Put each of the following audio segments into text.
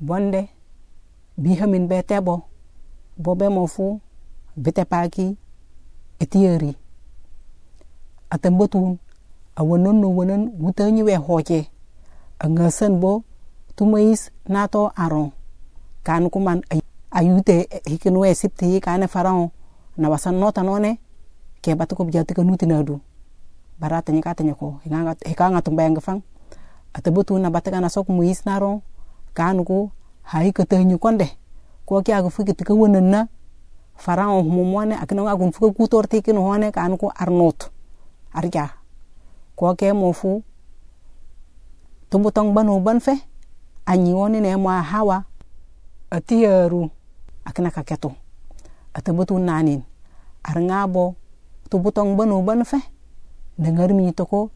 bonde bihamin be tebo bo be mo fu bite paki etiyeri atan batun a wannan wannan wuta nyi we hoke. A ngasan bo tumais nato aron. Kan kuman ayute hikin we sipti kane farao na wasan nota none ke batuko bijati ka nuti nadu. Barata nyi kata nyako hikanga tumbayang gefang fang batun na bataka na sok muis naron. Ku hai ka tanyi konde. Ko ki aga fuki tika wonan na. Farao humumwane akina nga gun fuka kutor tikin hone kan ko arnot arja ko ke mo fu. Tumbu tong banu ban fe. Anyi woni ne mo hawa. Atiyaru akina ka keto ata butu nanin. Ar ngabo. Tumbu tong banu ban fe. Da ngar mi to ko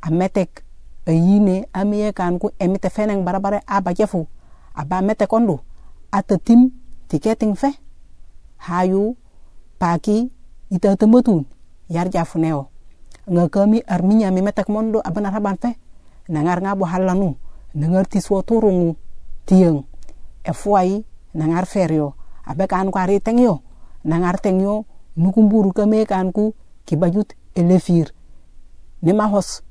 ametek ayine amiye kan ku emite feneng barabare aba jefu. Aba mete kondo ata tim tiketing fe hayu paki ita temetun yar jafuneo nga kami arminya mi metek mondo abana raban fe. Nangar ngabo halanu. Nangar tiswo turungu tiyeng e fuai nangar ferio. Abe kan ko ari tengyo. Nangar tengyo nukumburu kame kan ku kibajut elefir. Ne mahos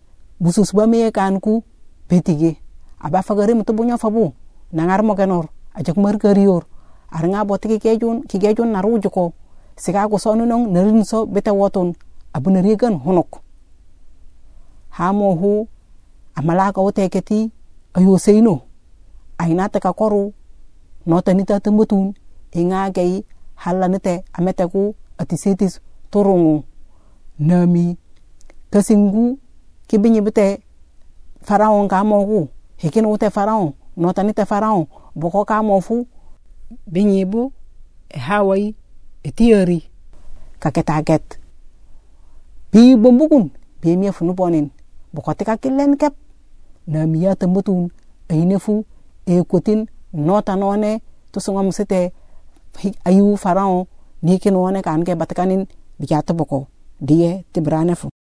busus ba me kan ku betige aba fagare mutu bunya fabu nangar mo kenor ajak mar kariyor ar nga bot kejun ki kejun na ruju ko sika ko sonu nong narin so bete woton abu na rigan honok. Ha mo hu amala ka wote keti ayo seino aina ta ka koru. No ta ni ta tembutun inga gai halla nite amete ku ati setis turungu nami kasingu kibinyi bete faraon ka mo ku hikin wote faraon no ta ni te faraon boko ka mo fu binyibu e hawai e tiyari ka ketaget bi bombukun bi mi fu nu bonin boko tika kilen kep na miya tembutun aine fu e kotin nota none to sunga musete ayu farao ni kin wone kan ke batkanin biya boko diye tibrane fu